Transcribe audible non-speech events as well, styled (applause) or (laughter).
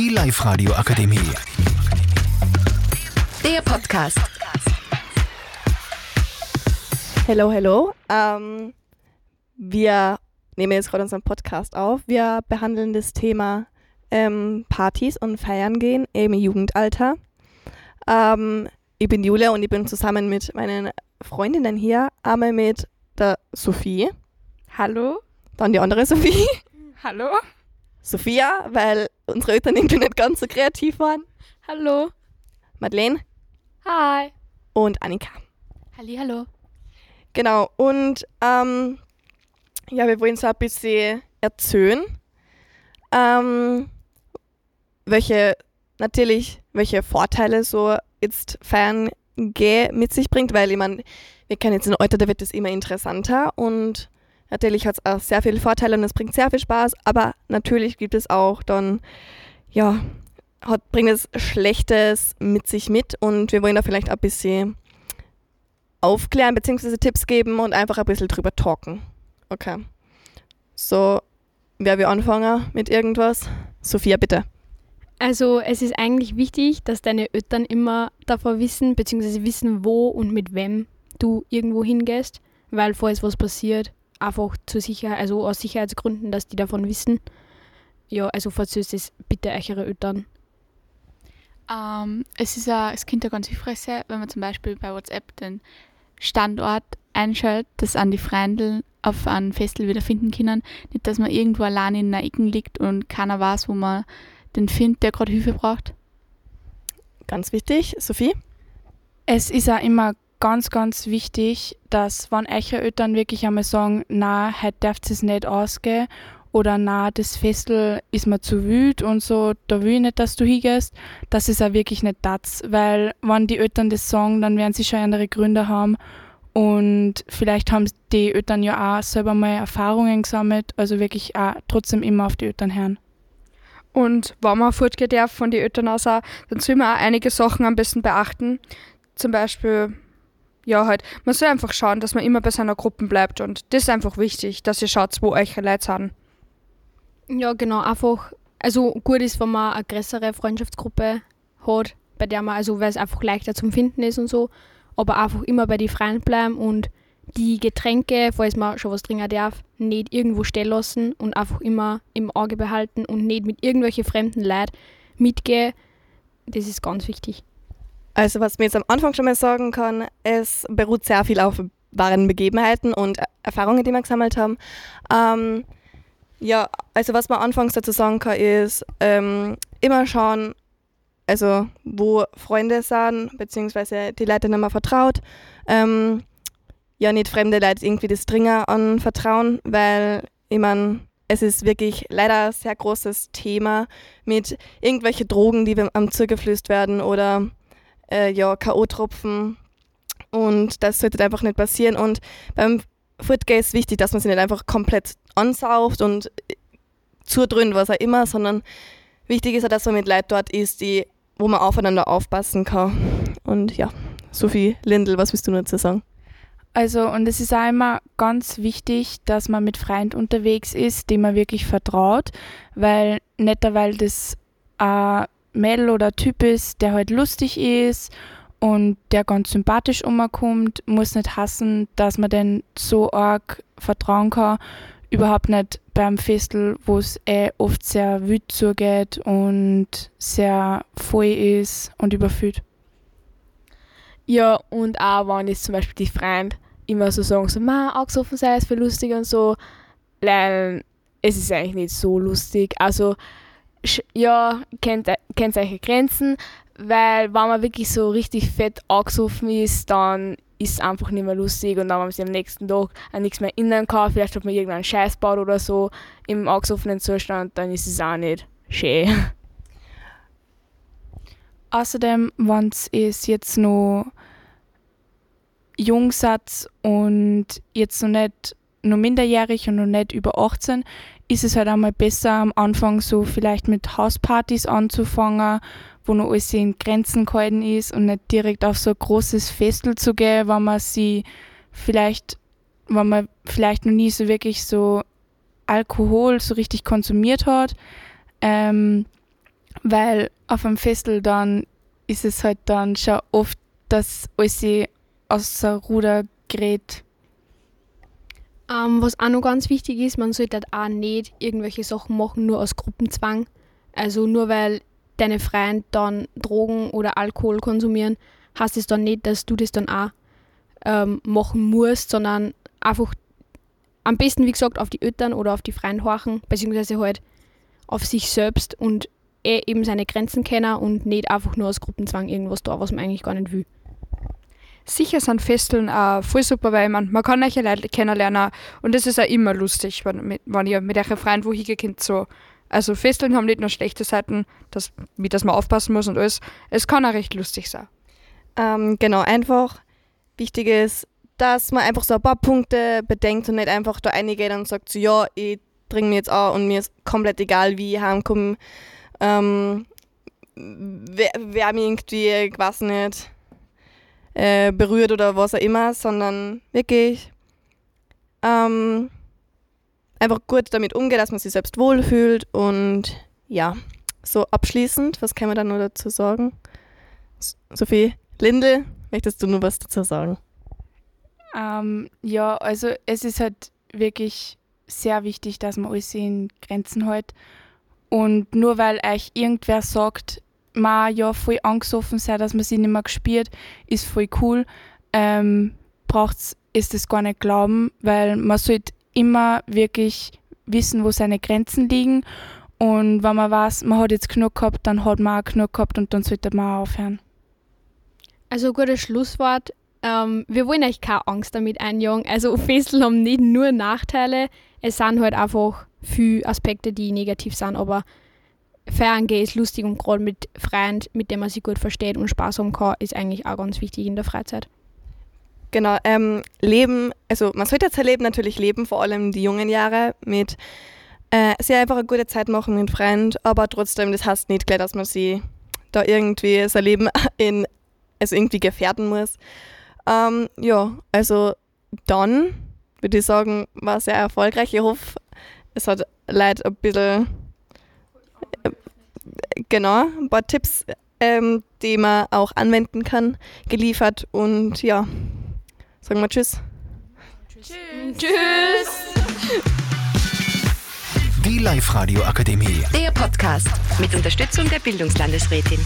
Die Live-Radio Akademie. Der Podcast. Hello, hello. Ähm, wir nehmen jetzt gerade unseren Podcast auf. Wir behandeln das Thema ähm, Partys und Feiern gehen im Jugendalter. Ähm, ich bin Julia und ich bin zusammen mit meinen Freundinnen hier. Einmal mit der Sophie. Hallo. Dann die andere Sophie. Hallo. Sophia, weil unsere Eltern irgendwie nicht ganz so kreativ waren. Hallo. Madeleine Hi. und Annika. Halli, hallo. Genau, und ähm, ja, wir wollen so ein bisschen erzählen, ähm, welche, natürlich, welche Vorteile so jetzt Feiern mit sich bringt, weil ich meine, wir kennen jetzt ein Alter, da wird es immer interessanter und natürlich hat es auch sehr viele Vorteile und es bringt sehr viel Spaß, aber natürlich gibt es auch dann, ja, hat, bringt es Schlechtes mit sich mit und wir wollen da vielleicht ein bisschen aufklären bzw. Tipps geben und einfach ein bisschen drüber talken. Okay. So, wer will anfangen mit irgendwas? Sophia, bitte. Also es ist eigentlich wichtig, dass deine Eltern immer davor wissen, beziehungsweise wissen, wo und mit wem du irgendwo hingehst, weil falls was passiert, einfach zur Sicherheit, also aus Sicherheitsgründen, dass die davon wissen. Ja, also falls es bitte eure Eltern. Ähm, es, ist ja, es könnte ja ganz hilfreich sein, wenn man zum Beispiel bei WhatsApp den Standort einschaltet, dass an die Freunde auf einem Festival wieder finden können. Nicht, dass man irgendwo allein in einer Ecke liegt und keiner weiß, wo man den findet, der gerade Hilfe braucht. Ganz wichtig. Sophie? Es ist auch immer ganz, ganz wichtig, dass wenn eure Eltern wirklich einmal sagen, na, heute darf es nicht ausgehen oder na, das Festel ist mir zu wild und so, da will ich nicht, dass du hingehst, das ist auch wirklich nicht das, weil wenn die Eltern das sagen, dann werden sie schon andere Gründe haben und vielleicht haben die Eltern ja auch selber mal Erfahrungen gesammelt, also wirklich auch trotzdem immer auf die Eltern hören. Und wenn man fortgehen darf von den Eltern aus, auch, dann soll man auch einige Sachen am besten beachten. Zum Beispiel, ja, halt, man soll einfach schauen, dass man immer bei seiner Gruppe bleibt. Und das ist einfach wichtig, dass ihr schaut, wo eure Leute sind. Ja, genau, einfach, also gut ist, wenn man eine größere Freundschaftsgruppe hat, bei der man, also weil es einfach leichter zum Finden ist und so, aber einfach immer bei den Freien bleiben und die Getränke, falls man schon was trinken darf, nicht irgendwo stehen lassen und einfach immer im Auge behalten und nicht mit irgendwelchen fremden Leuten mitgehen. Das ist ganz wichtig. Also was man jetzt am Anfang schon mal sagen kann, es beruht sehr viel auf wahren Begebenheiten und Erfahrungen, die wir gesammelt haben. Ähm, ja, also was man anfangs dazu sagen kann, ist ähm, immer schauen, also wo Freunde sind, beziehungsweise die Leute, denen man vertraut. Ähm, ja, nicht fremde Leute irgendwie das Dringen anvertrauen, weil ich meine, es ist wirklich leider ein sehr großes Thema mit irgendwelchen Drogen, die am zugeflößt werden oder äh, ja, K.O.-Tropfen. Und das sollte einfach nicht passieren. Und beim Footgay ist wichtig, dass man sich nicht einfach komplett ansauft und zudröhnt, was auch immer, sondern wichtig ist auch, dass man mit Leuten dort ist, die, wo man aufeinander aufpassen kann. Und ja, Sophie Lindl, was willst du dazu sagen? Also, und es ist auch immer ganz wichtig, dass man mit Freunden unterwegs ist, dem man wirklich vertraut, weil nicht, weil das ein Mädel oder Typ ist, der halt lustig ist und der ganz sympathisch umkommt, muss nicht hassen, dass man den so arg vertrauen kann. Überhaupt nicht beim Festel, wo es eh oft sehr wild zugeht und sehr voll ist und überfüllt. Ja, und auch wenn jetzt zum Beispiel die Freunde immer so sagen, so, ma, angesoffen sei es für lustig und so, lernen, es ist eigentlich nicht so lustig. Also, ja, kennt, kennt eure Grenzen, weil wenn man wirklich so richtig fett angesoffen ist, dann ist es einfach nicht mehr lustig und dann, wenn man sich am nächsten Tag an nichts mehr erinnern kann, vielleicht hat man irgendeinen Scheiß baut oder so im angesoffenen Zustand, dann ist es auch nicht schön. (laughs) Außerdem, wenn es jetzt noch jung seid und jetzt noch nicht noch minderjährig und noch nicht über 18, ist es halt einmal besser am Anfang so vielleicht mit Hauspartys anzufangen, wo noch alles in Grenzen gehalten ist und nicht direkt auf so ein großes Festel zu gehen, wenn man sie vielleicht, wenn man vielleicht noch nie so wirklich so Alkohol so richtig konsumiert hat. Ähm, weil auf einem Festel dann ist es halt dann schon oft, dass alles außer Ruder gerät. Ähm, was auch noch ganz wichtig ist, man sollte halt auch nicht irgendwelche Sachen machen, nur aus Gruppenzwang. Also nur weil deine Freunde dann Drogen oder Alkohol konsumieren, heißt es dann nicht, dass du das dann auch ähm, machen musst, sondern einfach am besten, wie gesagt, auf die Eltern oder auf die Freunde horchen, beziehungsweise halt auf sich selbst und eh eben seine Grenzen kennen und nicht einfach nur aus Gruppenzwang irgendwas da, was man eigentlich gar nicht will. Sicher sind Festeln auch voll super, weil man, man kann neue Leute kennenlernen und das ist auch immer lustig, wenn, mit- wenn ihr mit euren Freunden wohin könnt. So. Also Festeln haben nicht nur schlechte Seiten, dass, wie dass man aufpassen muss und alles. Es kann auch recht lustig sein. Ähm, genau, einfach wichtig ist, dass man einfach so ein paar Punkte bedenkt und nicht einfach da reingeht und sagt, so, ja, ich trinke mir jetzt an und mir ist komplett egal, wie ich heimkomme. Ähm, wer, wer mich irgendwie, ich weiß nicht, äh, berührt oder was auch immer, sondern wirklich ähm, einfach gut damit umgeht, dass man sich selbst wohlfühlt und ja, so abschließend, was kann man da nur dazu sagen? Sophie, Lindel, möchtest du nur was dazu sagen? Ähm, ja, also es ist halt wirklich sehr wichtig, dass man alles in Grenzen hält. Und nur weil euch irgendwer sagt, ma ja voll angesoffen sei, dass man sie nicht mehr gespielt, ist voll cool, ähm, braucht's ist es gar nicht glauben, weil man sollte immer wirklich wissen, wo seine Grenzen liegen. Und wenn man weiß, man hat jetzt genug gehabt, dann hat man auch genug gehabt und dann sollte man auch aufhören. Also gutes Schlusswort. Ähm, wir wollen euch keine Angst damit einjagen. Also Festeln haben nicht nur Nachteile, es sind halt einfach viele Aspekte, die negativ sind, aber feiern gehen ist lustig und gerade mit Freunden, mit denen man sich gut versteht und Spaß haben kann, ist eigentlich auch ganz wichtig in der Freizeit. Genau, ähm, Leben, also man sollte sein Leben natürlich leben, vor allem die jungen Jahre, mit äh, sehr einfach eine gute Zeit machen mit Freunden, aber trotzdem, das heißt nicht gleich, dass man sie da irgendwie sein Leben (laughs) in, also irgendwie gefährden muss. Ähm, ja, also dann würde ich sagen, war sehr erfolgreich. Ich hoffe, es hat Leute ein bisschen, genau, ein paar Tipps, ähm, die man auch anwenden kann, geliefert und ja, sagen wir Tschüss. Die Live-Radio Akademie. Der Podcast mit Unterstützung der Bildungslandesrätin.